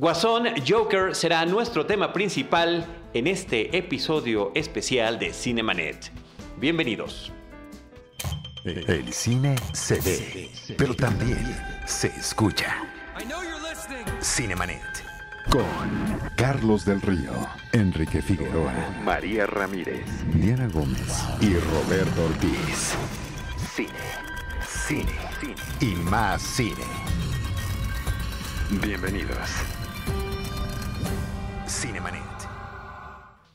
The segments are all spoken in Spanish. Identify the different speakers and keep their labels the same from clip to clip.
Speaker 1: Guasón Joker será nuestro tema principal en este episodio especial de Cinemanet. Bienvenidos.
Speaker 2: El cine se ve, pero también se escucha. Cinemanet. Con Carlos del Río, Enrique Figueroa, María Ramírez, Diana Gómez y Roberto Ortiz. Cine, cine, cine y más cine. Bienvenidos. Cinemanet.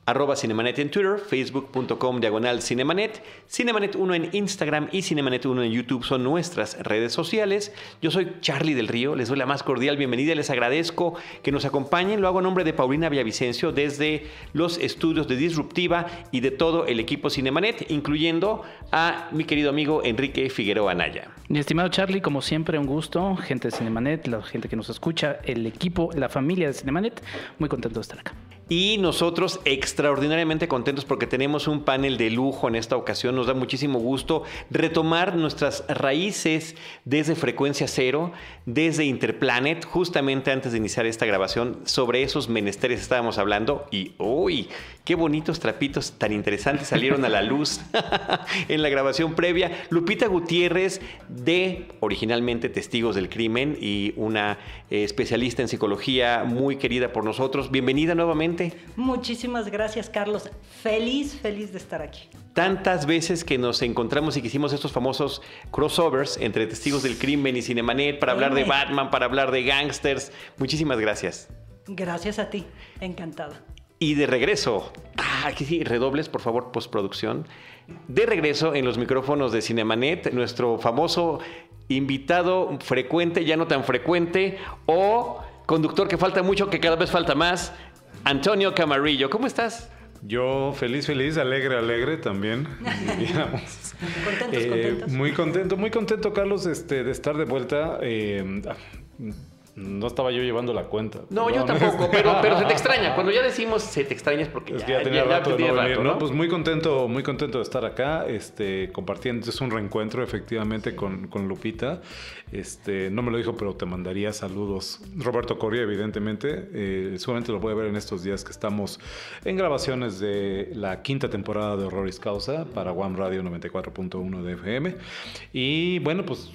Speaker 1: Arroba Cinemanet en Twitter, facebook.com diagonal Cinemanet, Cinemanet 1 en Instagram y Cinemanet 1 en YouTube son nuestras redes sociales. Yo soy Charlie del Río, les doy la más cordial bienvenida les agradezco que nos acompañen. Lo hago a nombre de Paulina Villavicencio desde los estudios de Disruptiva y de todo el equipo Cinemanet, incluyendo a mi querido amigo Enrique Figueroa Anaya.
Speaker 3: Mi estimado Charlie, como siempre, un gusto. Gente de Cinemanet, la gente que nos escucha, el equipo, la familia de Cinemanet, muy contento de estar acá.
Speaker 1: Y nosotros extraordinariamente contentos porque tenemos un panel de lujo en esta ocasión. Nos da muchísimo gusto retomar nuestras raíces desde frecuencia cero, desde Interplanet, justamente antes de iniciar esta grabación. Sobre esos menesteres estábamos hablando y ¡uy! ¡Qué bonitos trapitos tan interesantes salieron a la luz en la grabación previa! Lupita Gutiérrez de originalmente Testigos del Crimen y una eh, especialista en psicología muy querida por nosotros. Bienvenida nuevamente.
Speaker 4: Muchísimas gracias, Carlos. Feliz, feliz de estar aquí.
Speaker 1: Tantas veces que nos encontramos y que hicimos estos famosos crossovers entre Testigos del Crimen y Cinemanet para hablar de Batman, para hablar de gangsters. Muchísimas gracias.
Speaker 4: Gracias a ti. Encantada.
Speaker 1: Y de regreso, ah, aquí sí, redobles, por favor, postproducción. De regreso en los micrófonos de Cinemanet, nuestro famoso invitado frecuente, ya no tan frecuente, o conductor que falta mucho, que cada vez falta más, Antonio Camarillo. ¿Cómo estás?
Speaker 5: Yo feliz, feliz, alegre, alegre también.
Speaker 4: contentos,
Speaker 5: Eh,
Speaker 4: contentos.
Speaker 5: muy contento, muy contento, Carlos, este, de estar de vuelta. Eh, no estaba yo llevando la cuenta.
Speaker 1: No, yo tampoco, pero, pero se te extraña. Cuando ya decimos se te extraña es porque
Speaker 5: Es que ya tenía rato de
Speaker 1: tenía
Speaker 5: no venir,
Speaker 1: rato,
Speaker 5: ¿no? Pues muy contento, muy contento de estar acá, este, compartiendo. Es un reencuentro efectivamente con, con Lupita. Este, no me lo dijo, pero te mandaría saludos. Roberto Correa, evidentemente. Eh, seguramente lo voy a ver en estos días que estamos en grabaciones de la quinta temporada de Horroris Causa para One Radio 94.1 de FM. Y bueno, pues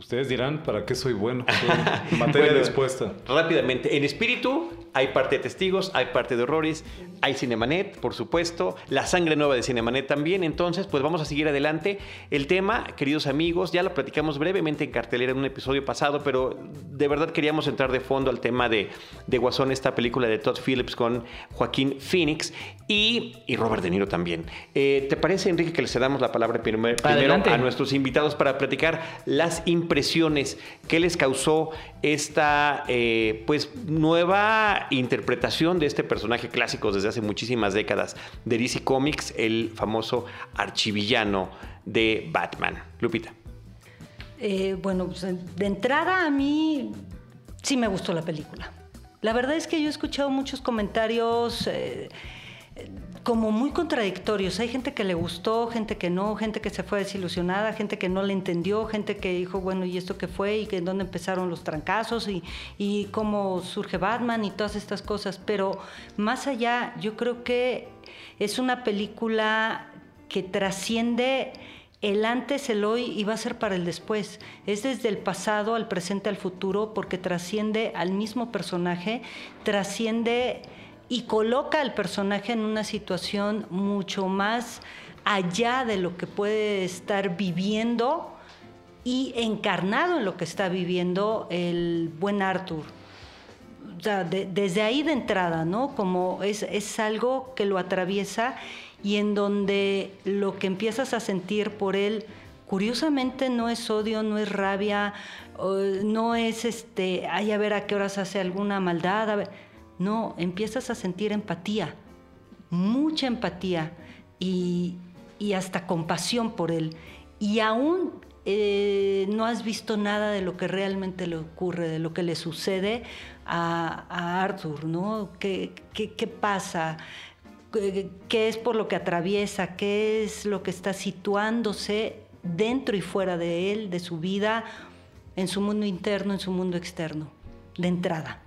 Speaker 5: ustedes dirán para qué soy bueno. Soy materia
Speaker 1: Bueno,
Speaker 5: dispuesta.
Speaker 1: Rápidamente, en espíritu hay parte de testigos, hay parte de horrores, hay Cinemanet, por supuesto, la sangre nueva de Cinemanet también. Entonces, pues vamos a seguir adelante. El tema, queridos amigos, ya lo platicamos brevemente en cartelera en un episodio pasado, pero de verdad queríamos entrar de fondo al tema de, de Guasón, esta película de Todd Phillips con Joaquín Phoenix y, y Robert De Niro también. Eh, ¿Te parece, Enrique, que les damos la palabra primer- primero a nuestros invitados para platicar las impresiones que les causó esta eh, pues nueva interpretación de este personaje clásico desde hace muchísimas décadas de DC Comics, el famoso archivillano de Batman. Lupita.
Speaker 4: Eh, bueno, pues, de entrada a mí sí me gustó la película. La verdad es que yo he escuchado muchos comentarios eh, como muy contradictorios. Hay gente que le gustó, gente que no, gente que se fue desilusionada, gente que no le entendió, gente que dijo, bueno, ¿y esto qué fue? ¿Y que dónde empezaron los trancazos? ¿Y, y cómo surge Batman? Y todas estas cosas. Pero más allá, yo creo que es una película que trasciende el antes, el hoy y va a ser para el después. Es desde el pasado al presente al futuro porque trasciende al mismo personaje, trasciende y coloca al personaje en una situación mucho más allá de lo que puede estar viviendo y encarnado en lo que está viviendo el buen Arthur. O sea, de- desde ahí de entrada, ¿no? Como es, es algo que lo atraviesa y en donde lo que empiezas a sentir por él, curiosamente no es odio, no es rabia, no es este, ay, a ver a qué horas hace alguna maldad. No, empiezas a sentir empatía, mucha empatía y, y hasta compasión por él. Y aún eh, no has visto nada de lo que realmente le ocurre, de lo que le sucede a, Arthur, ¿no? ¿Qué, qué, pasa? ¿Qué, ¿Qué es por lo que atraviesa? ¿Qué es lo que está situándose dentro y fuera de él, de su vida, en su mundo interno, en su mundo externo? De entrada.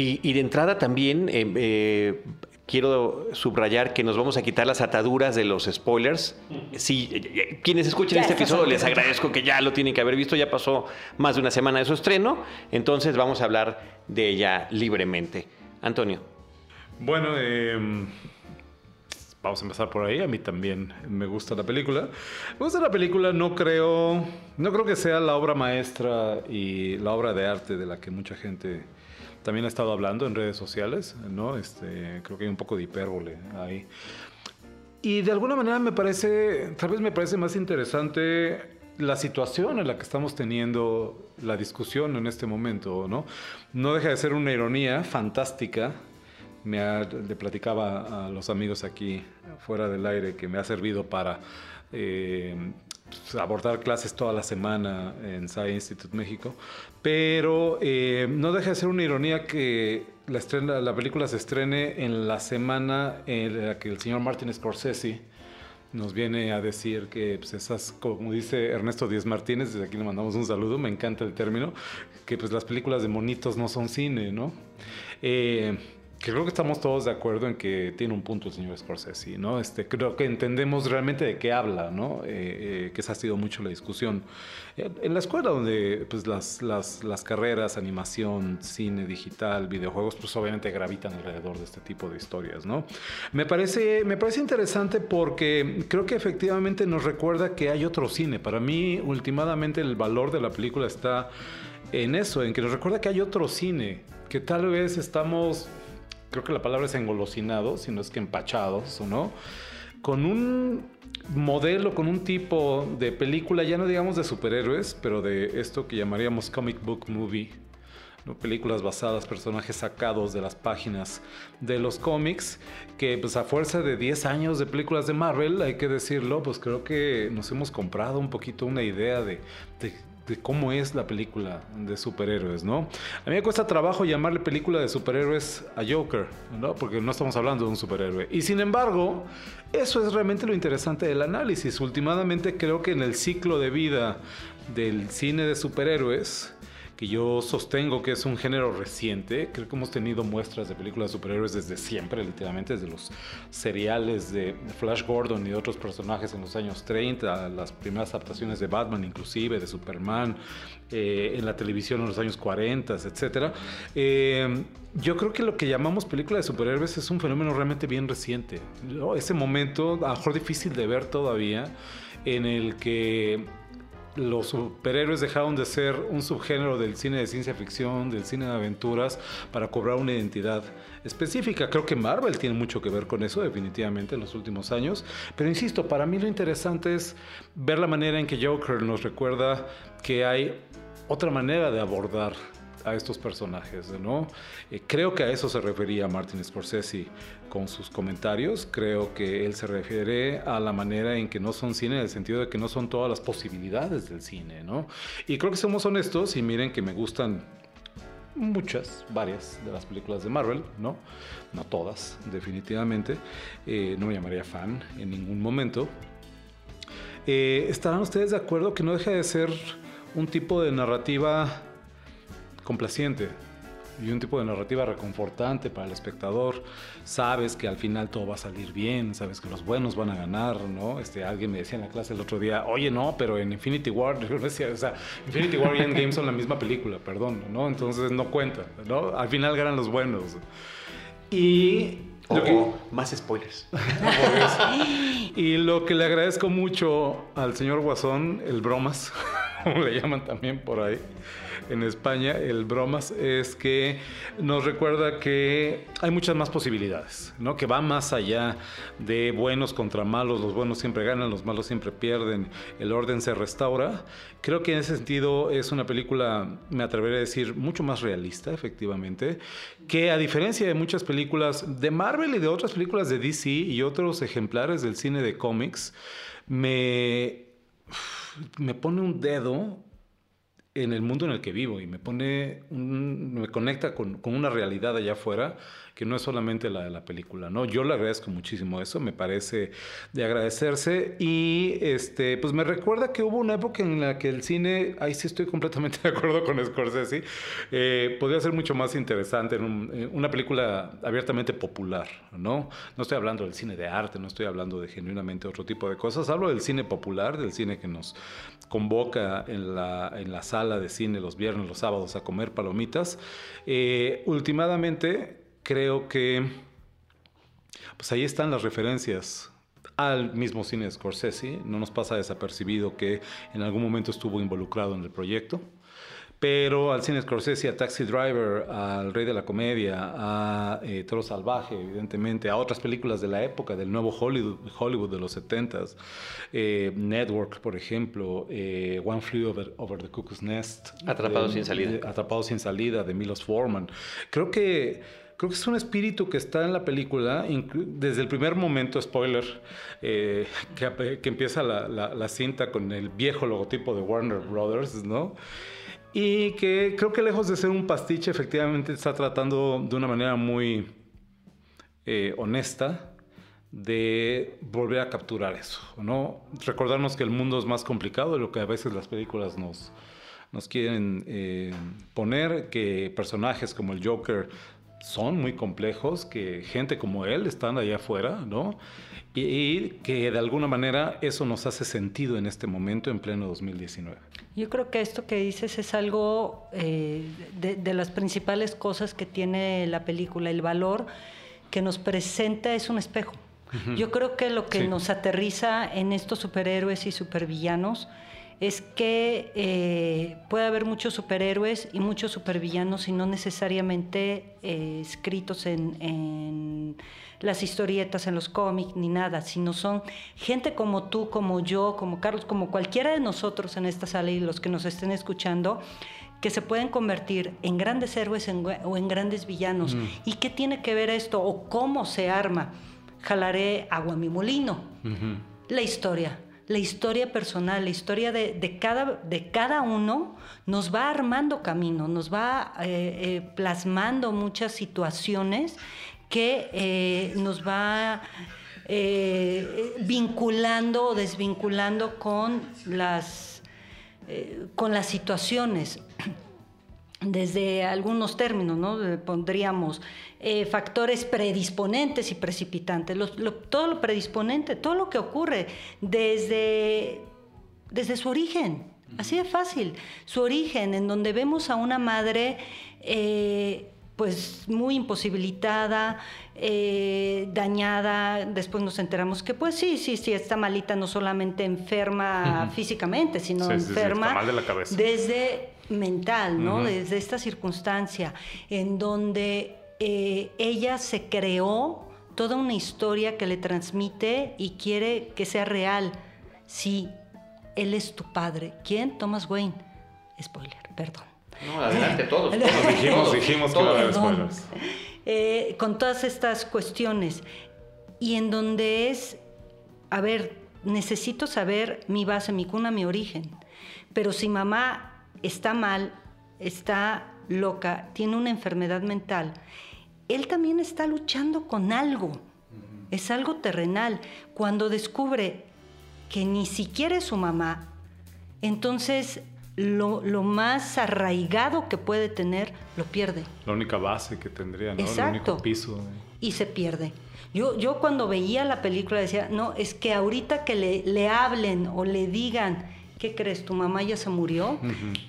Speaker 1: Y, de entrada también eh, eh, quiero subrayar que nos vamos a quitar las ataduras de los spoilers. Si eh, quienes escuchen este episodio les agradezco que ya lo tienen que haber visto, ya pasó más de una semana de su estreno, entonces vamos a hablar de ella libremente. Antonio.
Speaker 5: Bueno, eh, vamos a empezar por ahí. A mí también me gusta la película. Me gusta la película, no creo, no creo que sea la obra maestra y la obra de arte de la que mucha gente también ha estado hablando en redes sociales, ¿no? Este, creo que hay un poco de hipérbole ahí. Y de alguna manera me parece, tal vez me parece más interesante la situación en la que estamos teniendo la discusión en este momento, ¿no? No deja de ser una ironía fantástica me le platicaba a los amigos aquí fuera del aire que me ha servido para eh, abordar clases toda la semana en Science Institute México, pero eh, no deja de ser una ironía que la, estrena, la película se estrene en la semana en la que el señor Martin Scorsese nos viene a decir que pues, esas, como dice Ernesto Díez Martínez, desde aquí le mandamos un saludo, me encanta el término, que pues las películas de monitos no son cine, ¿no? Eh, creo que estamos todos de acuerdo en que tiene un punto el señor Scorsese, ¿no? Este, creo que entendemos realmente de qué habla, ¿no? Eh, eh, que esa ha sido mucho la discusión. En la escuela donde pues, las, las, las, carreras, animación, cine digital, videojuegos, pues obviamente gravitan alrededor de este tipo de historias, ¿no? Me parece, me parece interesante porque creo que efectivamente nos recuerda que hay otro cine. Para mí, últimamente, el valor de la película está en eso, en que nos recuerda que hay otro cine, que tal vez estamos creo que la palabra es engolosinados, sino es que empachados, ¿o no? Con un modelo, con un tipo de película, ya no digamos de superhéroes, pero de esto que llamaríamos comic book movie, ¿no? películas basadas, personajes sacados de las páginas de los cómics, que pues a fuerza de 10 años de películas de Marvel, hay que decirlo, pues creo que nos hemos comprado un poquito una idea de, de de cómo es la película de superhéroes, ¿no? A mí me cuesta trabajo llamarle película de superhéroes a Joker, ¿no? Porque no estamos hablando de un superhéroe. Y sin embargo, eso es realmente lo interesante del análisis. Últimamente creo que en el ciclo de vida del cine de superhéroes, que yo sostengo que es un género reciente. Creo que hemos tenido muestras de películas de superhéroes desde siempre, literalmente, desde los seriales de Flash Gordon y otros personajes en los años 30, las primeras adaptaciones de Batman, inclusive, de Superman, eh, en la televisión en los años 40, etc. Eh, yo creo que lo que llamamos película de superhéroes es un fenómeno realmente bien reciente. Ese momento, a lo mejor difícil de ver todavía, en el que los superhéroes dejaron de ser un subgénero del cine de ciencia ficción, del cine de aventuras, para cobrar una identidad específica. Creo que Marvel tiene mucho que ver con eso, definitivamente, en los últimos años. Pero insisto, para mí lo interesante es ver la manera en que Joker nos recuerda que hay otra manera de abordar a estos personajes, ¿no? Eh, creo que a eso se refería Martin Scorsese con sus comentarios. Creo que él se refiere a la manera en que no son cine, en el sentido de que no son todas las posibilidades del cine, ¿no? Y creo que somos honestos y miren que me gustan muchas, varias de las películas de Marvel, ¿no? No todas, definitivamente. Eh, no me llamaría fan en ningún momento. Eh, ¿Estarán ustedes de acuerdo que no deja de ser un tipo de narrativa complaciente y un tipo de narrativa reconfortante para el espectador. Sabes que al final todo va a salir bien, sabes que los buenos van a ganar, ¿no? Este, alguien me decía en la clase el otro día, oye, no, pero en Infinity War, yo decía, o sea, Infinity War y Endgame son la misma película, perdón, ¿no? Entonces no cuenta, ¿no? Al final ganan los buenos. Y
Speaker 1: más spoilers.
Speaker 5: y lo que le agradezco mucho al señor Guasón, el bromas, como le llaman también por ahí, en España, el bromas, es que nos recuerda que hay muchas más posibilidades, ¿no? Que va más allá de buenos contra malos, los buenos siempre ganan, los malos siempre pierden, el orden se restaura. Creo que en ese sentido es una película, me atreveré a decir, mucho más realista, efectivamente, que a diferencia de muchas películas de Marvel y de otras películas de DC y otros ejemplares del cine de cómics, me, me pone un dedo en el mundo en el que vivo y me pone, me conecta con, con, una realidad allá afuera que no es solamente la de la película, ¿no? Yo le agradezco muchísimo eso, me parece de agradecerse y este, pues me recuerda que hubo una época en la que el cine, ahí sí estoy completamente de acuerdo con Scorsese, eh, podría ser mucho más interesante en, una película abiertamente popular, ¿no? No estoy hablando del cine de arte, no estoy hablando de genuinamente otro tipo de cosas, hablo del cine popular, del cine que nos convoca en la, en la sala de cine los viernes, los sábados a comer palomitas. Eh, creo que pues ahí están las referencias al mismo cine de Scorsese. No nos pasa desapercibido que en algún momento estuvo involucrado en el proyecto. Pero al cine Scorsese, a Taxi Driver, al Rey de la Comedia, a eh, Toro Salvaje, evidentemente, a otras películas de la época, del nuevo Hollywood, Hollywood de los 70s, eh, Network, por ejemplo, eh, One Flew over, the Cuckoo's Nest.
Speaker 1: Atrapado sin salida.
Speaker 5: Atrapado sin salida, de Milos Forman. Creo que creo que es un espíritu que está en la película, desde el primer momento, spoiler, que, que, empieza la, cinta con el viejo logotipo de Warner Brothers, ¿no? Y que creo que lejos de ser un pastiche, efectivamente está tratando de una manera muy eh, honesta de volver a capturar eso, ¿no? Recordarnos que el mundo es más complicado de lo que a veces las películas nos, nos quieren eh, poner, que personajes como el Joker son muy complejos, que gente como él están allá afuera, ¿no? y, que de alguna manera eso nos hace sentido en este momento en pleno 2019.
Speaker 4: Yo creo que esto que dices es algo eh, de, las principales cosas que tiene la película, el valor que nos presenta es un espejo. Yo creo que lo que nos aterriza en estos superhéroes y supervillanos es que eh, puede haber muchos superhéroes y muchos supervillanos y no necesariamente eh, escritos en las historietas en los cómics ni nada, sino son gente como tú, como yo, como Carlos, como cualquiera de nosotros en esta sala y los que nos estén escuchando, que se pueden convertir en grandes héroes o en grandes villanos. ¿Y qué tiene que ver esto o cómo se arma? Jalaré agua a mi molino. La historia, la historia personal, la historia de, cada, de cada uno nos va armando camino, nos va eh, eh, plasmando muchas situaciones que eh, nos va vinculando o desvinculando con las, con las situaciones. Desde algunos términos, ¿no? Pondríamos factores predisponentes y precipitantes. todo lo predisponente, todo lo que ocurre desde, desde su origen. Así de fácil. Su origen, en donde vemos a una madre pues muy imposibilitada, eh, dañada. Después nos enteramos que pues sí, sí, sí, está malita, no solamente enferma físicamente, sino enferma desde mental, ¿no? Desde esta circunstancia en donde eh, ella se creó toda una historia que le transmite y quiere que sea real. Sí, él es tu padre. ¿Quién? Thomas Wayne. Spoiler, perdón.
Speaker 1: No, adelante, todos.
Speaker 5: dijimos, dijimos que iba
Speaker 4: eh, con todas estas cuestiones. Y en donde es, a ver, necesito saber mi base, mi cuna, mi origen. Pero si mamá está mal, está loca, tiene una enfermedad mental, él también está luchando con algo. Es algo terrenal. Cuando descubre que ni siquiera es su mamá, entonces lo, más arraigado que puede tener, lo pierde.
Speaker 5: La única base que tendría, ¿no? El único piso.
Speaker 4: Y se pierde. Yo, yo cuando veía la película decía, no, es que ahorita que le, le hablen o le digan, ¿qué crees? ¿Tu mamá ya se murió?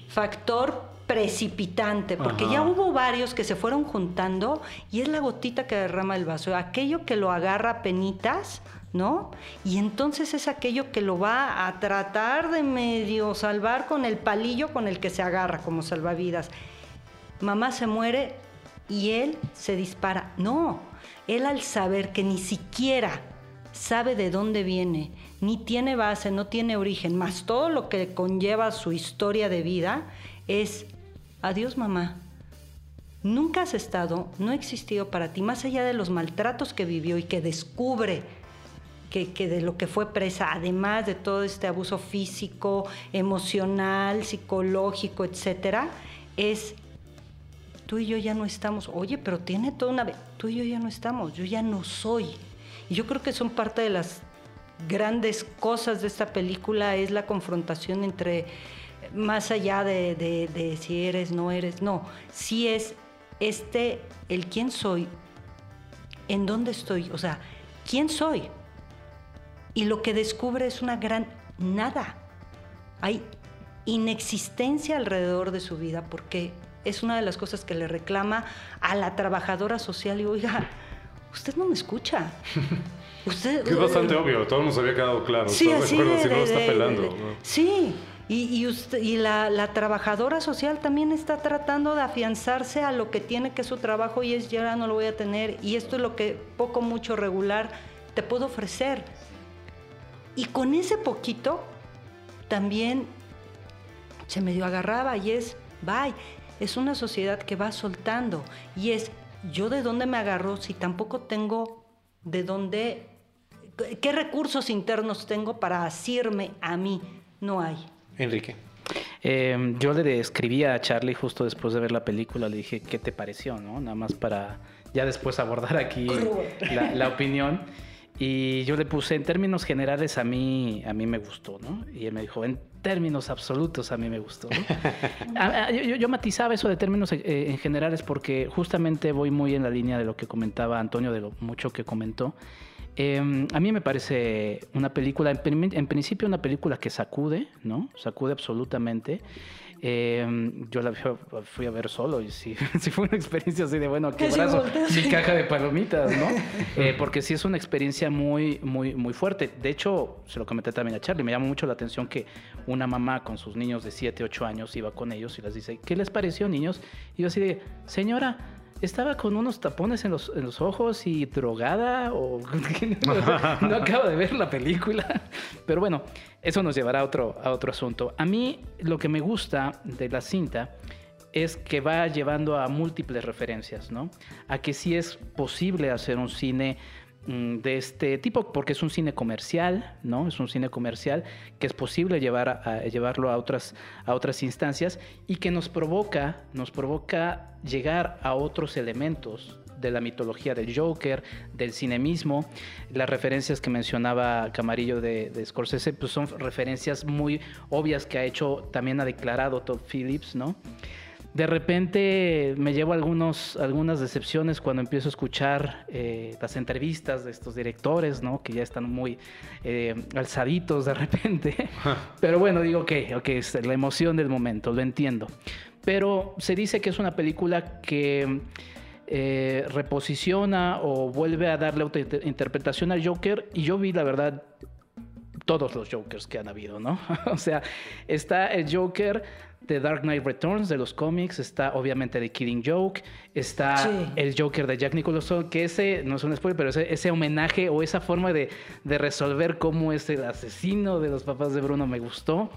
Speaker 4: Factor precipitante, porque ya hubo varios que se fueron juntando y es la gotita que derrama el vaso. Aquello que lo agarra penitas, ¿no? Y entonces es aquello que lo va a tratar de medio salvar con el palillo con el que se agarra como salvavidas. Mamá se muere y él se dispara. No, él al saber que ni siquiera sabe de dónde viene, ni tiene base, no tiene origen, más todo lo que conlleva su historia de vida, es, adiós mamá, nunca has estado, no ha existido para ti, más allá de los maltratos que vivió y que descubre que, de lo que fue presa, además de todo este abuso físico, emocional, psicológico, etcétera, es tú y yo ya no estamos. Oye, pero tiene toda una. Tú y yo ya no estamos, yo ya no soy. Y yo creo que son parte de las grandes cosas de esta película, es la confrontación entre. Más allá de, si eres, no eres, no. Si es este, el quién soy, en dónde estoy, o sea, quién soy y lo que descubre es una gran nada. Hay inexistencia alrededor de su vida porque es una de las cosas que le reclama a la trabajadora social y oiga, usted no me escucha.
Speaker 5: Usted, es bastante obvio, todo nos había quedado claro. Sí, así si no está pelando.
Speaker 4: Sí, y, usted, y la, la, trabajadora social también está tratando de afianzarse a lo que tiene que su trabajo y es ya no lo voy a tener y esto es lo que poco, mucho, regular te puedo ofrecer. Y con ese poquito también se medio agarraba y es, bye, es una sociedad que va soltando y es, yo de dónde me agarro si tampoco tengo de dónde, qué recursos internos tengo para asirme a mí, no hay.
Speaker 1: Enrique.
Speaker 3: Em, yo le escribí a Charlie justo después de ver la película, le dije, ¿qué te pareció? ¿no? Nada más para ya después abordar aquí la, la opinión. Y yo le puse, en términos generales, a mí, a mí me gustó, ¿no? Y él me dijo, en términos absolutos, a mí me gustó. yo, matizaba eso de términos eh, en generales porque justamente voy muy en la línea de lo que comentaba Antonio, de lo mucho que comentó. Em, a mí me parece una película, en, principio una película que sacude, ¿no? Sacude absolutamente. Em, yo la fui a ver solo y sí, sí fue una experiencia así de, bueno, qué brazo, mi caja de palomitas, ¿no? Eh, porque sí es una experiencia muy, muy, muy fuerte. De hecho, se lo comenté también a Charlie, me llama mucho la atención que una mamá con sus niños de 7, 8 años iba con ellos y les dice, ¿qué les pareció, niños? Y yo así de, señora, estaba con unos tapones en los, en los ojos y drogada o no, acabo de ver la película. Pero bueno, eso nos llevará a otro, a otro asunto. A mí lo que me gusta de la cinta es que va llevando a múltiples referencias, ¿no? A que sí es posible hacer un cine de este tipo, porque es un cine comercial, ¿no? Es un cine comercial que es posible llevar a, llevarlo a otras, a otras instancias y que nos provoca, nos provoca llegar a otros elementos de la mitología del Joker, del cine mismo. Las referencias que mencionaba Camarillo de, de Scorsese pues son referencias muy obvias que ha hecho, también ha declarado Todd Phillips, ¿no? De repente me llevo algunos, algunas decepciones cuando empiezo a escuchar eh, las entrevistas de estos directores, ¿no? Que ya están muy eh, alzaditos de repente. Pero bueno, digo, ok, ok, es la emoción del momento, lo entiendo. Pero se dice que es una película que eh, reposiciona o vuelve a darle interpretación al Joker. Y yo vi, la verdad, todos los Jokers que han habido, ¿no? o sea, está el Joker de Dark Knight Returns de los cómics, está obviamente The Killing Joke, está el Joker de Jack Nicholson, que ese, no es un spoiler, pero ese, ese homenaje o esa forma de, de, resolver cómo es el asesino de los papás de Bruno me gustó.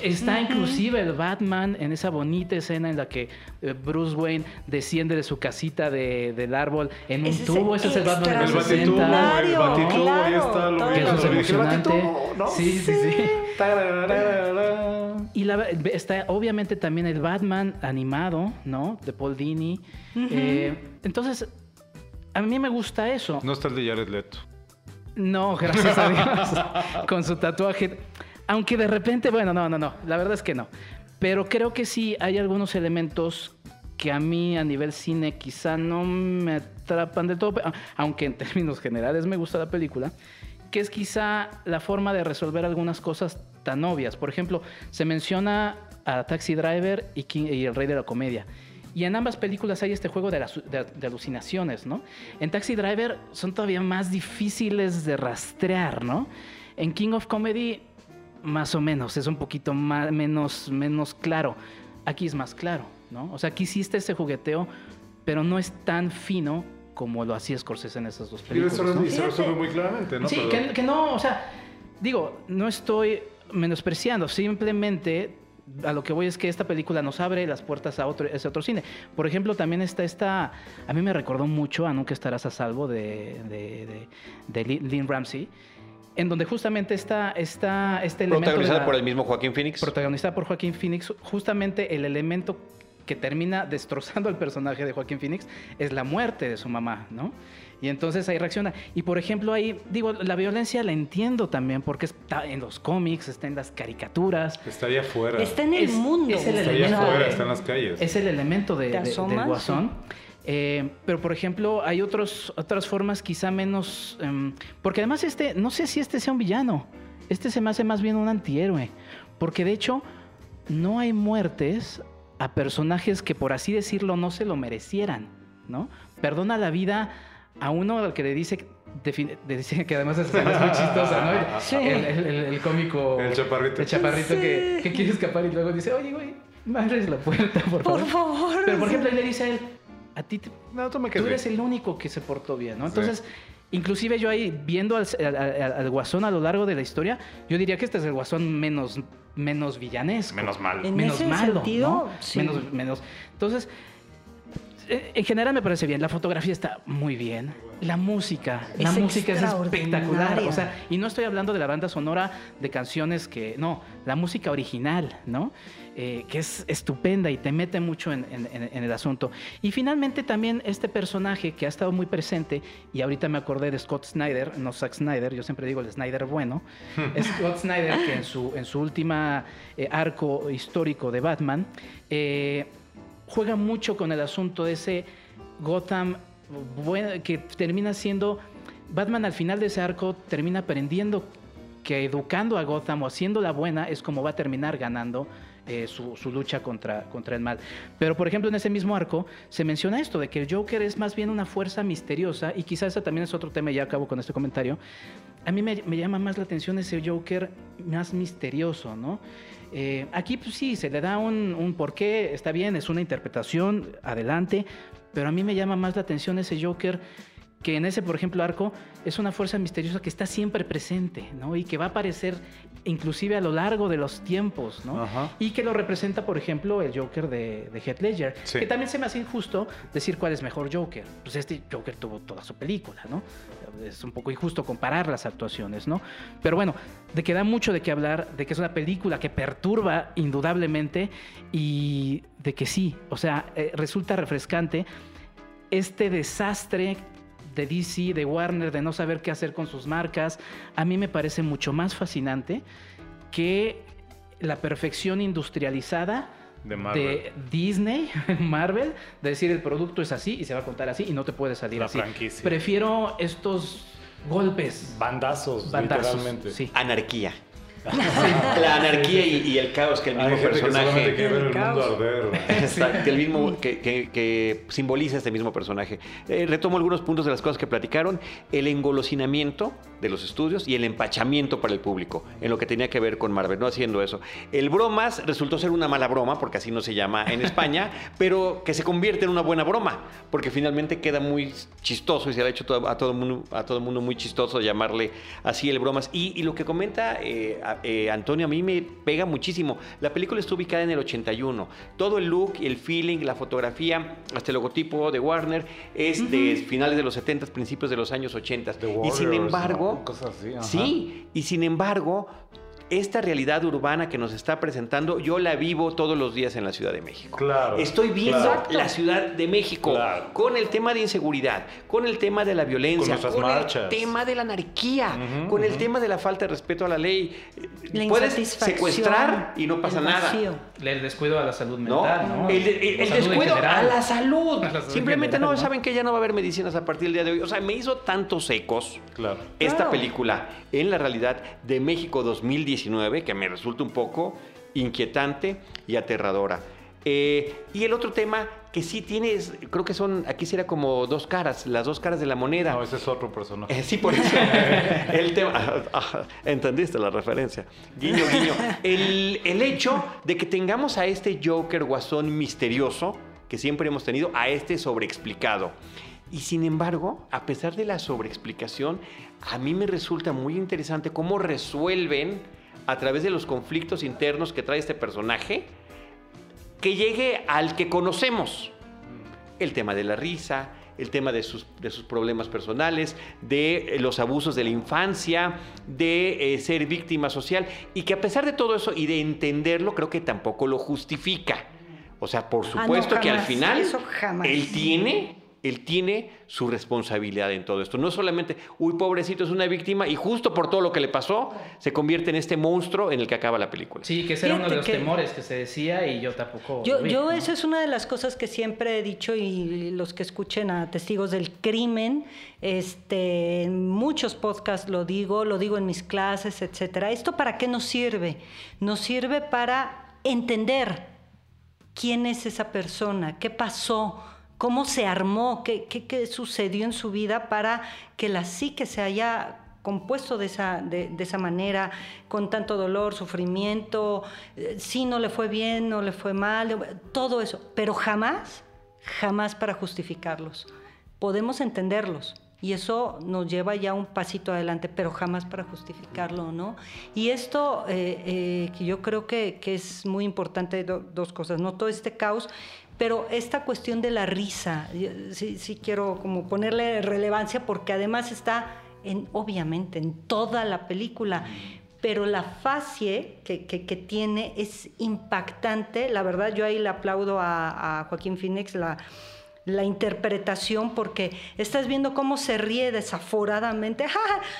Speaker 3: Está inclusive el Batman en esa bonita escena en la que eh, Bruce Wayne desciende de su casita de, del árbol en un tubo. Ese es el Batman de los
Speaker 5: el 60. El batitubo, ahí está. Lo
Speaker 3: que eso es emocionante. Sí, sí, sí. Y la, está obviamente también el Batman animado, ¿no? De Paul Dini. Eh, entonces, a mí me gusta eso.
Speaker 5: No está el de Jared Leto.
Speaker 3: No, gracias a Dios. con su tatuaje. Aunque de repente, bueno, no, no, no. La verdad es que no. Pero creo que sí hay algunos elementos que a mí a nivel cine quizá no me atrapan del todo, aunque en términos generales me gusta la película que es quizá la forma de resolver algunas cosas tan obvias. Por ejemplo, se menciona a Taxi Driver y, El Rey de la Comedia. Y en ambas películas hay este juego de, alucinaciones, ¿no? En Taxi Driver son todavía más difíciles de rastrear, ¿no? En King of Comedy, más o menos, es un poquito más, menos, menos claro. Aquí es más claro, ¿no? O sea, aquí hiciste ese jugueteo, pero no es tan fino como lo hacía Scorsese en esas dos películas.
Speaker 5: Y se resuelve muy claramente, ¿no?
Speaker 3: Sí, que, no, o sea, digo, no estoy menospreciando, simplemente a lo que voy es que esta película nos abre las puertas a otro, ese otro cine. Por ejemplo, también está esta, a mí me recordó mucho a Nunca estarás a salvo de, de, de, Lynn Ramsey, en donde justamente está, está este elemento...
Speaker 1: Protagonizada por el mismo Joaquín Phoenix.
Speaker 3: Protagonizada por Joaquín Phoenix, justamente el elemento que termina destrozando al personaje de Joaquín Phoenix es la muerte de su mamá, ¿no? Y entonces ahí reacciona. Y por ejemplo, ahí, digo, la violencia la entiendo también porque está en los cómics, está en las caricaturas.
Speaker 5: Está allá afuera.
Speaker 4: Está en el mundo.
Speaker 3: Es el
Speaker 5: está
Speaker 3: elemento,
Speaker 5: allá afuera, está en las calles.
Speaker 3: Es el elemento de, de, del guasón. Eh, pero por ejemplo, hay otros, otras formas quizá menos... Um, porque además este, no sé si este sea un villano. Este se me hace más bien un antihéroe. Porque de hecho, no hay muertes a personajes que por así decirlo no se lo merecieran, ¿no? Perdona la vida a uno al que le dice, dice que además es, muy chistosa, ¿no?
Speaker 4: Sí.
Speaker 3: El, el, el, cómico.
Speaker 5: El chaparrito.
Speaker 3: El chaparrito
Speaker 4: Sí.
Speaker 3: que, que quiere escapar y luego dice, oye, güey, me abres la puerta, por favor.
Speaker 4: Por favor.
Speaker 3: Pero por ejemplo, él le dice a él, a ti te-
Speaker 5: No, tú me
Speaker 3: tú
Speaker 5: quedas
Speaker 3: eres el único que se portó bien, ¿no? Entonces, inclusive yo ahí viendo al, al- al- al guasón a lo largo de la historia, yo diría que este es el guasón menos, menos villanesco.
Speaker 5: Menos mal.
Speaker 4: En
Speaker 3: menos
Speaker 4: ese
Speaker 3: malo,
Speaker 4: sentido,
Speaker 3: ¿no?
Speaker 4: sí.
Speaker 3: Menos, menos. Entonces, en general me parece bien. La fotografía está muy bien. La música, la
Speaker 4: Es
Speaker 3: música es espectacular. O sea, y no estoy hablando de la banda sonora de canciones que, no, la música original, ¿no? Eh, que es estupenda y te mete mucho en, en- en- en el asunto. Y finalmente también este personaje que ha estado muy presente, y ahorita me acordé de Scott Snyder, no Zack Snyder, yo siempre digo el Snyder bueno, Scott Snyder que en su, en su última eh, arco histórico de Batman, eh, juega mucho con el asunto de ese Gotham que termina siendo Batman al final de ese arco termina aprendiendo que educando a Gotham o haciéndola buena es como va a terminar ganando eh, su, su lucha contra, contra el mal. Pero, por ejemplo, en ese mismo arco se menciona esto, de que el Joker es más bien una fuerza misteriosa, y quizás ese también es otro tema, y ya acabo con este comentario. A mí me llama más la atención ese Joker más misterioso, ¿no? Eh, aquí pues sí, se le da un, un porqué, está bien, es una interpretación, adelante, pero a mí me llama más la atención ese Joker que en ese, por ejemplo, arco es una fuerza misteriosa que está siempre presente, ¿no? Y que va a aparecer inclusive a lo largo de los tiempos, ¿no?
Speaker 5: Ajá.
Speaker 3: Y que lo representa, por ejemplo, el Joker de, de Heath Ledger,
Speaker 5: Sí.
Speaker 3: que también se me hace injusto decir cuál es mejor Joker. Pues este Joker tuvo toda su película, ¿no? Es un poco injusto comparar las actuaciones, ¿no? Pero bueno, de que da mucho de qué hablar, de que es una película que perturba indudablemente y de que sí, o sea, eh, resulta refrescante este desastre de DC, de Warner, de no saber qué hacer con sus marcas, a mí me parece mucho más fascinante que la perfección industrializada
Speaker 5: De Marvel.
Speaker 3: de Disney, Marvel, de decir el producto es así y se va a contar así y no te puede salir
Speaker 5: La
Speaker 3: así.
Speaker 5: franquicia.
Speaker 3: Prefiero estos golpes.
Speaker 5: Bandazos,
Speaker 3: Bandazos,
Speaker 5: literalmente.
Speaker 3: sí.
Speaker 1: Anarquía. La anarquía y, y el caos que el mismo
Speaker 5: Hay gente
Speaker 1: personaje.
Speaker 5: quiere ver el
Speaker 4: El
Speaker 5: mundo
Speaker 4: caos.
Speaker 5: arder. güey.
Speaker 1: Exacto, que el mismo que, que- que simboliza este mismo personaje. Eh, retomo algunos puntos de las cosas que platicaron. El engolosinamiento de los estudios y el empachamiento para el público en lo que tenía que ver con Marvel, no haciendo eso. El bromas resultó ser una mala broma, porque así no se llama en España, pero que se convierte en una buena broma, porque finalmente queda muy chistoso y se le ha hecho a todo el mundo, a todo mundo muy chistoso llamarle así el bromas. Y, y lo que comenta eh, eh, Antonio a mí me pega muchísimo. La película está ubicada en el 81. Todo el look, el feeling, la fotografía, hasta el logotipo de Warner es de finales de los 70, principios de los años 80.
Speaker 5: The
Speaker 1: y sin
Speaker 5: Warriors,
Speaker 1: embargo,
Speaker 5: ¿no? Cosas así, ajá.
Speaker 1: sí, y sin embargo, esta realidad urbana que nos está presentando, yo la vivo todos los días en la Ciudad de México.
Speaker 5: Claro,
Speaker 1: Estoy viendo
Speaker 5: claro.
Speaker 1: la Ciudad de México
Speaker 5: Claro.
Speaker 1: con el tema de inseguridad, con el tema de la violencia,
Speaker 5: Con
Speaker 1: el tema de la anarquía, con el tema de la falta de respeto a la ley.
Speaker 4: La
Speaker 1: Puedes secuestrar y no pasa
Speaker 4: el
Speaker 1: nada.
Speaker 3: El descuido a la salud mental, ¿no?
Speaker 1: El, el- el
Speaker 3: O salud en
Speaker 1: descuido a la salud.
Speaker 3: A la salud
Speaker 1: Simplemente
Speaker 3: general,
Speaker 1: no, saben que ya no va a haber medicinas a partir del día de hoy. O sea, me hizo tantos ecos
Speaker 5: Claro.
Speaker 1: esta
Speaker 4: Claro.
Speaker 1: película en la realidad de México 2019 que me resulta un poco inquietante y aterradora. Eh, y el otro tema que sí tienes, creo que son, aquí será como dos caras, las dos caras de la moneda.
Speaker 5: No, ese es otro personaje.
Speaker 1: Eh, sí, por eso. el tema. entendiste la referencia. Guiño, guiño. El, el hecho de que tengamos a este Joker guasón misterioso que siempre hemos tenido, a este sobreexplicado. Y sin embargo, a pesar de la sobreexplicación, a mí me resulta muy interesante cómo resuelven a través de los conflictos internos que trae este personaje que llegue al que conocemos. El tema de la risa, el tema de sus, de sus problemas personales, de los abusos de la infancia, de ser víctima social, y que a pesar de todo eso y de entenderlo, creo que tampoco lo justifica. O sea, por ah, supuesto que al final él tiene él tiene su responsabilidad en todo esto. No solamente, uy, pobrecito, es una víctima y justo por todo lo que le pasó, se convierte en este monstruo en el que acaba la película.
Speaker 3: Sí, que ese era uno de los temores que se decía y yo tampoco.
Speaker 4: Yo, yo esa es una de las cosas que siempre he dicho y los que escuchen a testigos del crimen, este, en muchos podcasts lo digo, lo digo en mis clases, etcétera. ¿Esto para qué nos sirve? Nos sirve para entender quién es esa persona, qué pasó cómo se armó, qué, sucedió en su vida para que la psique se haya compuesto de esa, de, esa manera, con tanto dolor, sufrimiento, eh, si no le fue bien, no le fue mal, todo eso, pero jamás, jamás para justificarlos. Podemos entenderlos, y eso nos lleva ya un pasito adelante, pero jamás para justificarlo, ¿no? Y esto eh, eh, que yo creo que, es muy importante, dos cosas, ¿no? Todo este caos pero esta cuestión de la risa, sí, sí quiero como ponerle relevancia porque además está en, obviamente, en toda la película, pero la facie que, que, tiene es impactante. La verdad, yo ahí le aplaudo a, Joaquín Phoenix la, la, interpretación porque estás viendo cómo se ríe desaforadamente,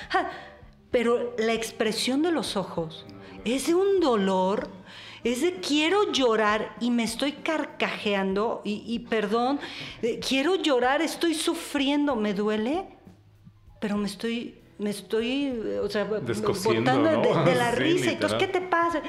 Speaker 4: pero la expresión de los ojos es de un dolor es de quiero llorar y me estoy carcajeando y, perdón, quiero llorar, estoy sufriendo, me duele, pero me estoy, me estoy, o sea, botando de, la risa. Entonces, ¿qué te pasa?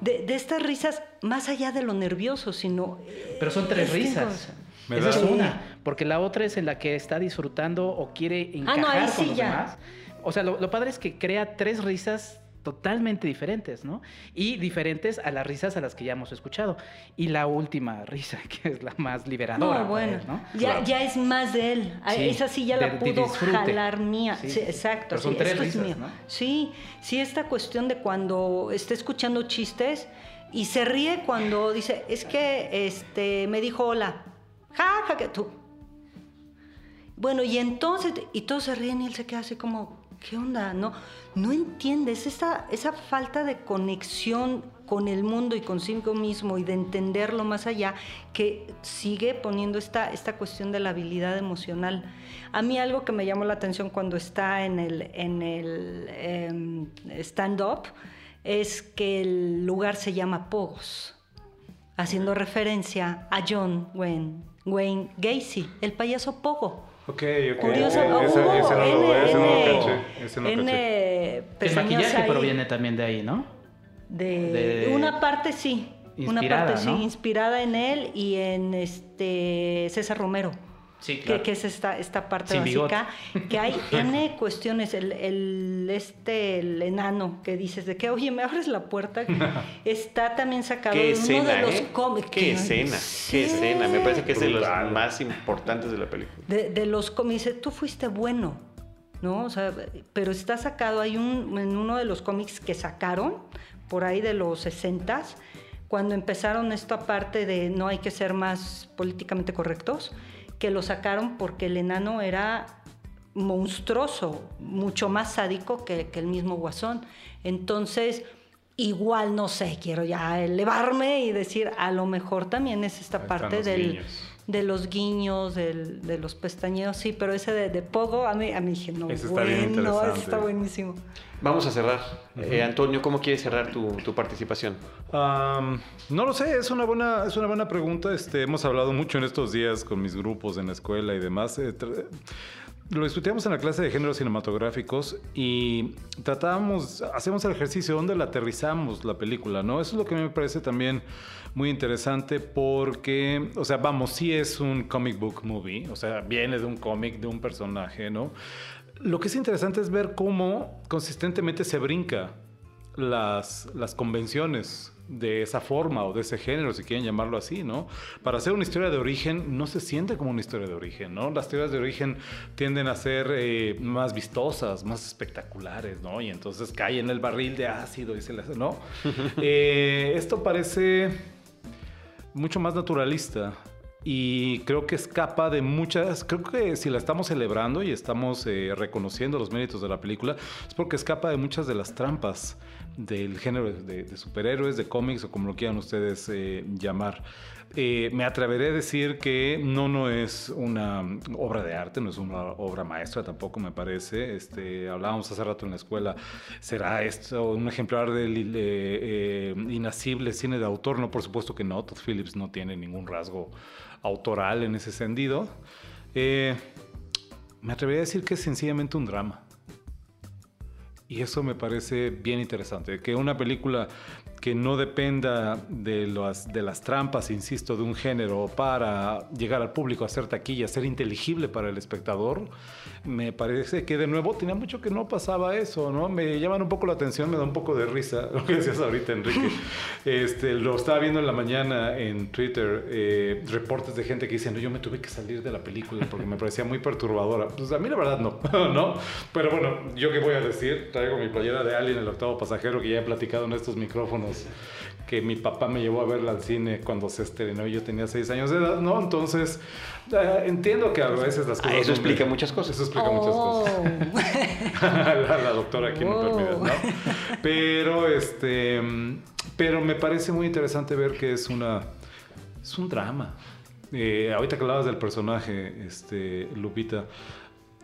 Speaker 4: De, estas risas, más allá de lo nervioso, sino...
Speaker 3: Pero son tres risas. Esa es una, porque la otra es en la que está disfrutando o quiere encajar ah, no, con los demás. O sea, lo, lo padre es que crea tres risas totalmente diferentes, ¿no? Y diferentes a las risas a las que ya hemos escuchado. Y la última risa, que es la más liberadora.
Speaker 4: No, bueno, ¿no? Ya, ya es más de él. Esa sí ya la pudo jalar mía. Sí, exacto.
Speaker 3: Pero son tres risas, ¿no?
Speaker 4: Sí, sí, esta cuestión de cuando está escuchando chistes y se ríe cuando dice, es que este, me dijo hola. Ja, ja, que tú. Bueno, y entonces, y todos se ríen y él se queda así como, ¿qué onda? No, no entiendes esa, esa falta de conexión con el mundo y consigo mismo y de entenderlo más allá, que sigue poniendo esta, esta cuestión de la habilidad emocional. A mí algo que me llamó la atención cuando está en el, en el em, stand-up es que el lugar se llama Pogos, haciendo referencia a John Wayne, Wayne Gacy, el payaso Pogo.
Speaker 5: Ok, ok. Curioso. Oh, ese, no lo, ese no lo caché. Ese no
Speaker 3: caché. El maquillaje proviene también de ahí, ¿no?
Speaker 4: De, una parte sí. Inspirada, una parte sí, inspirada en él y en este César Romero. Sí, claro. que, es esta, esta parte básica, que hay N cuestiones, el, el, este, el enano que dices de que, oye, me abres la puerta, está también sacado de uno de los
Speaker 1: ¿eh?
Speaker 4: cómics.
Speaker 1: Qué escena, qué escena, me parece que es de los más importantes de la película.
Speaker 4: De, de los cómics, tú fuiste bueno, ¿no? O sea, pero está sacado, hay un, en uno de los cómics que sacaron, por ahí de los 60 cuando empezaron esta parte de no hay que ser más políticamente correctos, que lo sacaron porque el enano era monstruoso, mucho más sádico que, el mismo Guasón. Entonces, igual, no sé, quiero ya elevarme y decir, a lo mejor también es esta parte del, de los guiños, de los pestañeos, sí, pero ese de, Pogo, a mí, a mí dije, no, bueno, está buenísimo.
Speaker 1: Vamos a cerrar. Eh, Antonio, ¿cómo quieres cerrar tu, participación?
Speaker 5: no lo sé, es una buena, es una buena pregunta. Este, hemos hablado mucho en estos días con mis grupos en la escuela y demás. Eh, lo discutíamos en la clase de géneros cinematográficos y tratábamos, hacemos el ejercicio donde la aterrizamos la película, ¿no? Eso es lo que me parece también muy interesante porque, o sea, vamos, sí es un comic book movie, o sea, viene de un cómic, de un personaje, ¿no? Lo que es interesante es ver cómo consistentemente se brinca las, las convenciones de esa forma o de ese género, si quieren llamarlo así, ¿no? Para hacer una historia de origen no se siente como una historia de origen, ¿no? Las teorías de origen tienden a ser eh, más vistosas, más espectaculares, ¿no? Y entonces cae en el barril de ácido y se le hace, ¿no? Eh, esto parece mucho más naturalista y creo que escapa de muchas, creo que si la estamos celebrando y estamos eh, reconociendo los méritos de la película, es porque escapa de muchas de las trampas del género de, superhéroes, de cómics o como lo quieran ustedes eh, llamar. Eh, me atreveré a decir que no, no es una obra de arte, no es una obra maestra tampoco me parece. Este, hablábamos hace rato en la escuela, ¿será esto un ejemplar del eh, inacible cine de autor? No, por supuesto que no, Todd Phillips no tiene ningún rasgo autoral en ese sentido. me atrevería a decir que es sencillamente un drama. Y eso me parece bien interesante, que una película que no dependa de las, de las trampas, insisto, de un género para llegar al público, hacer taquilla, ser inteligible para el espectador, me parece que de nuevo tenía mucho que no pasaba eso, ¿no? Me llaman un poco la atención, me da un poco de risa lo que decías ahorita, Enrique. Este, lo estaba viendo en la mañana en Twitter, eh, reportes de gente que dicen, no, yo me tuve que salir de la película porque me parecía muy perturbadora. Pues a mí la verdad no, ¿no? Pero bueno, yo qué voy a decir, traigo mi playera de Alien, el octavo pasajero, que ya he platicado en estos micrófonos que mi papá me llevó a verla al cine cuando se estrenó y yo tenía seis años de edad, ¿no? Entonces, eh, entiendo que a veces las cosas...
Speaker 1: eso explica muchas cosas.
Speaker 5: Eso explica muchas cosas. Oh. la, doctora aquí no permite, ¿no? Pero, este... Pero me parece muy interesante ver que es una... Es un drama. Eh, ahorita que hablabas del personaje, este, Lupita,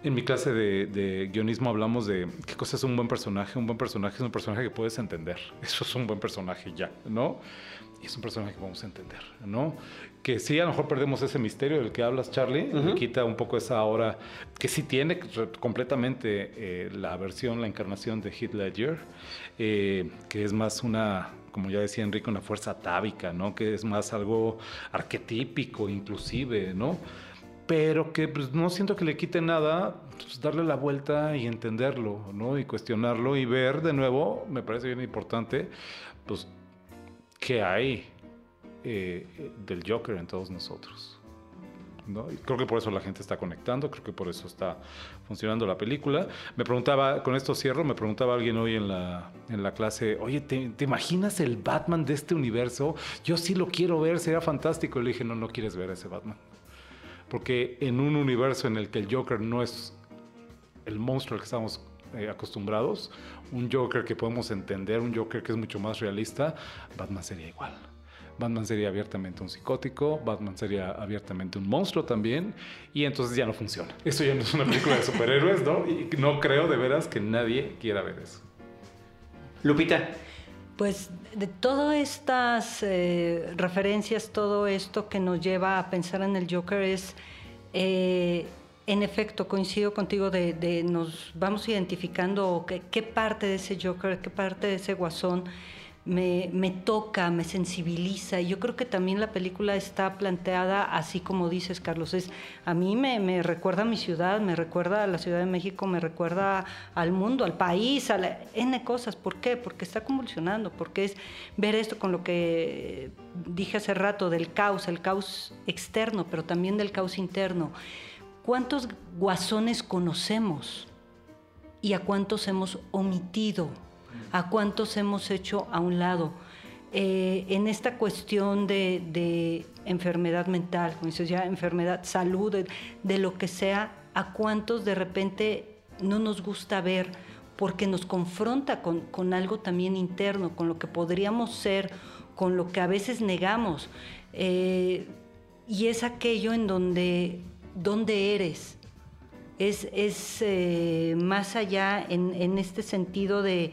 Speaker 5: en mi clase de, guionismo hablamos de qué cosa es un buen personaje. Un buen personaje es un personaje que puedes entender. Eso es un buen personaje ya, ¿no? Y es un personaje que podemos entender, ¿no? Que sí, a lo mejor perdemos ese misterio del que hablas, Charlie. Me quita un poco esa hora que sí tiene completamente eh, la versión, la encarnación de Heath Ledger, eh, que es más una como ya decía Enrique, una fuerza atávica, ¿no? Que es más algo arquetípico, inclusive, ¿no? Pero que pues, no siento que le quite nada, pues, darle la vuelta y entenderlo, ¿no? Y cuestionarlo y ver de nuevo, me parece bien importante, pues, qué hay eh, del Joker en todos nosotros. ¿no? Creo que por eso la gente está conectando, creo que por eso está funcionando la película. Me preguntaba, con esto cierro, me preguntaba alguien hoy en la, en la clase, oye, ¿te, ¿te, imaginas el Batman de este universo? Yo sí lo quiero ver, sería fantástico. Y le dije, no, no quieres ver ese Batman. Porque en un universo en el que el Joker no es el monstruo al que estamos eh, acostumbrados, un Joker que podemos entender, un Joker que es mucho más realista, Batman sería igual. Batman sería abiertamente un psicótico, Batman sería abiertamente un monstruo también, y entonces ya no funciona. Eso ya no es una película de superhéroes, ¿no? Y no creo de veras que nadie quiera ver eso.
Speaker 1: Lupita.
Speaker 4: Pues de todas estas eh, referencias, todo esto que nos lleva a pensar en el Joker es, eh, en efecto, coincido contigo de, nos vamos identificando qué parte de ese Joker, qué parte de ese guasón me, toca, me sensibiliza. Yo creo que también la película está planteada así como dices, Carlos. Es, a mí me, me, recuerda a mi ciudad, me recuerda a la Ciudad de México, me recuerda al mundo, al país, a la, N cosas. ¿Por qué? Porque está convulsionando, porque es ver esto con lo que dije hace rato del caos, el caos externo, pero también del caos interno. ¿Cuántos guasones conocemos y a cuántos hemos omitido? A cuántos hemos hecho a un lado. Eh, en esta cuestión de, enfermedad mental, como dices ya, enfermedad, salud, de, lo que sea, a cuántos de repente no nos gusta ver porque nos confronta con, algo también interno, con lo que podríamos ser, con lo que a veces negamos. Eh, y es aquello en donde, donde eres. Es, eh, más allá en este sentido de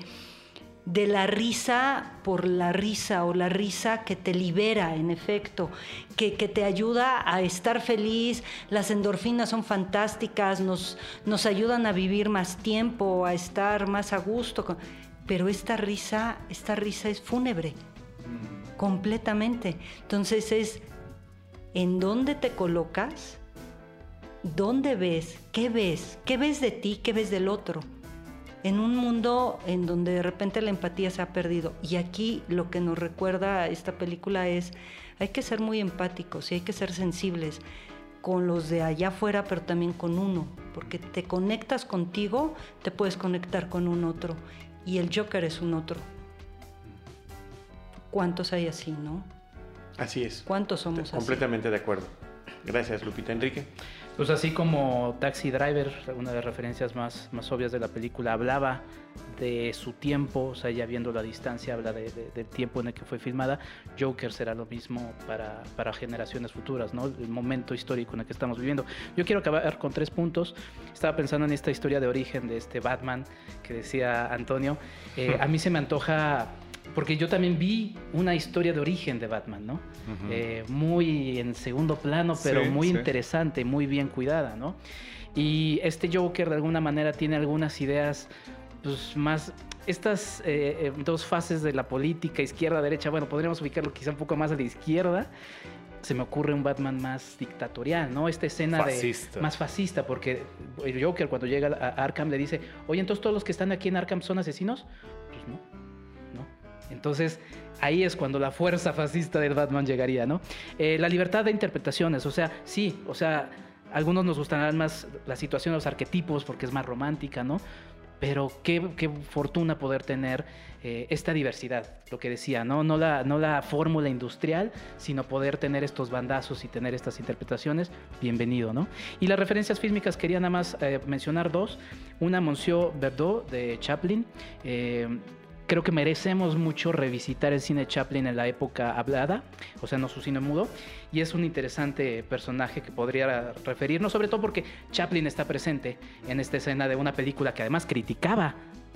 Speaker 4: de la risa por la risa o la risa que te libera, en efecto, que, te ayuda a estar feliz. Las endorfinas son fantásticas, nos, nos ayudan a vivir más tiempo, a estar más a gusto. Pero esta risa, esta risa es fúnebre, completamente. Entonces es, ¿en dónde te colocas? ¿Dónde ves? ¿Qué ves? ¿Qué ves de ti? ¿Qué ves del otro? En un mundo en donde de repente la empatía se ha perdido. Y aquí lo que nos recuerda esta película es, hay que ser muy empáticos y hay que ser sensibles con los de allá afuera, pero también con uno, porque te conectas contigo, te puedes conectar con un otro, y el Joker es un otro. ¿Cuántos hay así, no?
Speaker 1: Así es.
Speaker 4: ¿Cuántos somos
Speaker 1: Completamente de acuerdo. Gracias, Lupita Enrique.
Speaker 3: Pues así como Taxi Driver, una de las referencias más, más obvias de la película, hablaba de su tiempo, o sea, ya viendo la distancia, habla de, del tiempo en el que fue filmada. Joker será lo mismo para, para, generaciones futuras, ¿no? El momento histórico en el que estamos viviendo. Yo quiero acabar con tres puntos. Estaba pensando en esta historia de origen de este Batman que decía Antonio. Eh, a mí se me antoja porque yo también vi una historia de origen de Batman, ¿no? Eh, muy en segundo plano, pero muy interesante, muy bien cuidada, ¿no? Y este Joker de alguna manera tiene algunas ideas pues, más estas eh, eh, dos fases de la política, izquierda-derecha, bueno, podríamos ubicarlo quizá un poco más a la izquierda. Se me ocurre un Batman más dictatorial, ¿no? Esta escena de más fascista, porque el Joker cuando llega a Arkham le dice, oye, entonces todos los que están aquí en Arkham son asesinos. Entonces ahí es cuando la fuerza fascista del Batman llegaría, ¿no? Eh, la libertad de interpretaciones, o sea, sí, o sea, algunos nos gustarán más la situación de los arquetipos porque es más romántica, ¿no? pero qué, fortuna poder tener eh, esta diversidad, lo que decía, ¿no? No la, no la fórmula industrial, sino poder tener estos bandazos y tener estas interpretaciones, bienvenido, ¿no? Y las referencias fílmicas quería nada más eh, mencionar dos, una Monsieur Verdot de Chaplin, creo que merecemos mucho revisitar el cine Chaplin en la época hablada, o sea, no su cine mudo, y es un interesante personaje que podría referirnos, sobre todo porque Chaplin está presente en esta escena de una película que además criticaba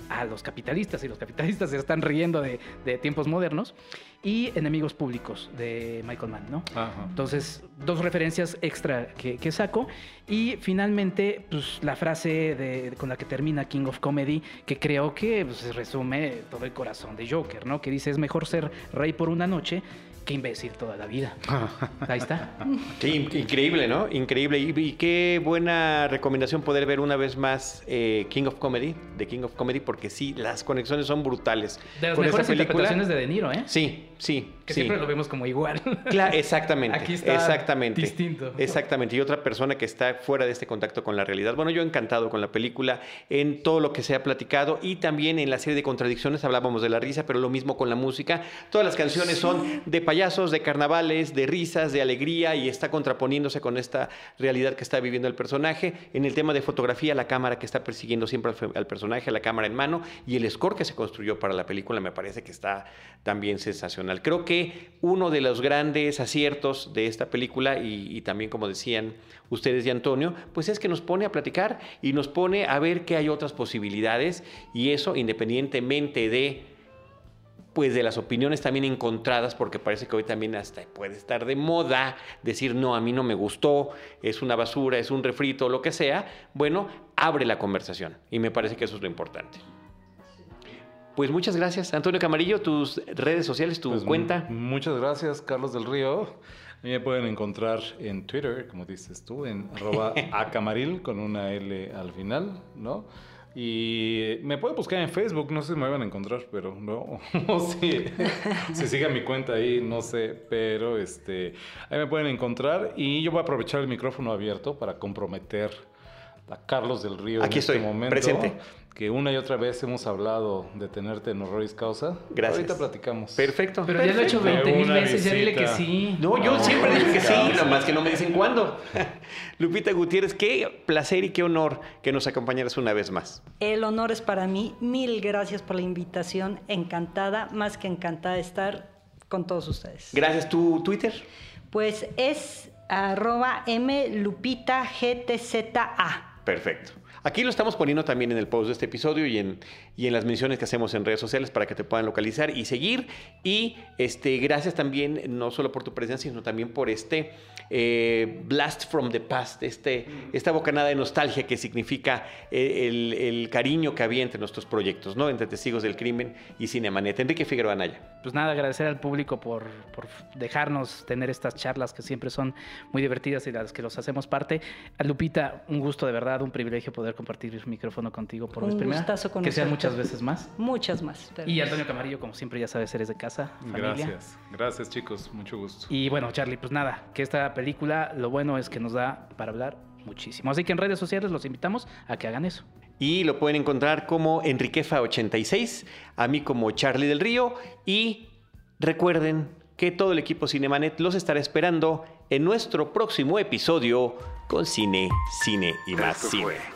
Speaker 3: a los capitalistas y los capitalistas se están riendo de, tiempos modernos y Enemigos Públicos de Michael Mann, ¿no? Entonces, dos referencias extra que, saco y finalmente, pues la frase con la que termina King of Comedy, que creo que pues, resume todo el corazón de Joker, ¿no? Que dice, es mejor ser rey por una noche qué imbécil toda la vida. Ahí está.
Speaker 1: Sí, increíble, ¿no? Increíble. Y, qué buena recomendación poder ver una vez más eh, King of Comedy, de King of Comedy, porque sí, las conexiones son brutales.
Speaker 3: De las mejores interpretaciones de De Niro, ¿eh?
Speaker 1: Sí, sí.
Speaker 3: Que siempre lo vemos como igual.
Speaker 1: Claro, exactamente.
Speaker 3: Aquí está
Speaker 1: exactamente,
Speaker 3: distinto.
Speaker 1: Exactamente. Y otra persona que está fuera de este contacto con la realidad. Bueno, yo encantado con la película, en todo lo que se ha platicado y también en la serie de contradicciones hablábamos de la risa, pero lo mismo con la música. Todas las canciones son de de carnavales, de risas, de alegría y está contraponiéndose con esta realidad que está viviendo el personaje. En el tema de fotografía, la cámara que está persiguiendo siempre al, personaje, la cámara en mano y el score que se construyó para la película me parece que está también sensacional. Creo que uno de los grandes aciertos de esta película, y, también como decían ustedes y Antonio, pues es que nos pone a platicar y nos pone a ver que hay otras posibilidades y eso independientemente de pues de las opiniones también encontradas, porque parece que hoy también hasta puede estar de moda decir, no, a mí no me gustó, es una basura, es un refrito, lo que sea, bueno, abre la conversación y me parece que eso es lo importante. Pues muchas gracias. Antonio Camarillo, tus redes sociales, tu pues cuenta.
Speaker 5: Muchas gracias, Carlos del Río. A mí me pueden encontrar en Twitter, como dices tú, en arroba acamaril con una L al final, ¿no? Y me pueden buscar en Facebook, no sé si me van a encontrar, pero no, no sé si sigan mi cuenta ahí, no sé, pero este, ahí me pueden encontrar y yo voy a aprovechar el micrófono abierto para comprometer a Carlos del Río
Speaker 1: Aquí en este momento. Presente
Speaker 5: que una y otra vez hemos hablado de tenerte en Horroris Causa.
Speaker 1: Gracias.
Speaker 5: Ahorita platicamos.
Speaker 1: Perfecto.
Speaker 3: Pero ya lo he hecho 20 mil veces, ya dile que sí.
Speaker 1: No, yo siempre digo que sí, más que no me dicen cuándo. Lupita Gutiérrez, qué placer y qué honor que nos acompañaras una vez más.
Speaker 4: El honor es para mí. Mil gracias por la invitación. Encantada, más que encantada de estar con todos ustedes.
Speaker 1: Gracias. ¿Tu Twitter?
Speaker 4: Pues es arroba mlupitagtza.
Speaker 1: Perfecto. Aquí lo estamos poniendo también en el post de este episodio y en, y en las menciones que hacemos en redes sociales para que te puedan localizar y seguir. Y este, gracias también, no solo por tu presencia, sino también por este eh, Blast from the Past, este, esta bocanada de nostalgia que significa eh, el, cariño que había entre nuestros proyectos, ¿no? Entre Testigos del Crimen y Cinemanet. Enrique Figueroa Anaya.
Speaker 3: Pues nada, agradecer al público por, por dejarnos tener estas charlas que siempre son muy divertidas y las que los hacemos parte. Lupita, un gusto de verdad, un privilegio poder compartir el micrófono contigo por
Speaker 4: un
Speaker 3: vez
Speaker 4: primera. Con
Speaker 3: que sean muchas veces más.
Speaker 4: Muchas más.
Speaker 3: Y Antonio Camarillo, como siempre, ya sabes, eres de casa. Familia.
Speaker 5: Gracias. Gracias, chicos. Mucho gusto.
Speaker 3: Y bueno, Charlie, pues nada, que esta película, lo bueno es que nos da para hablar muchísimo. Así que en redes sociales los invitamos a que hagan eso.
Speaker 1: Y lo pueden encontrar como Enriquefa86, a mí como Charlie del Río. Y recuerden que todo el equipo Cinemanet los estará esperando en nuestro próximo episodio con cine, cine y más cine.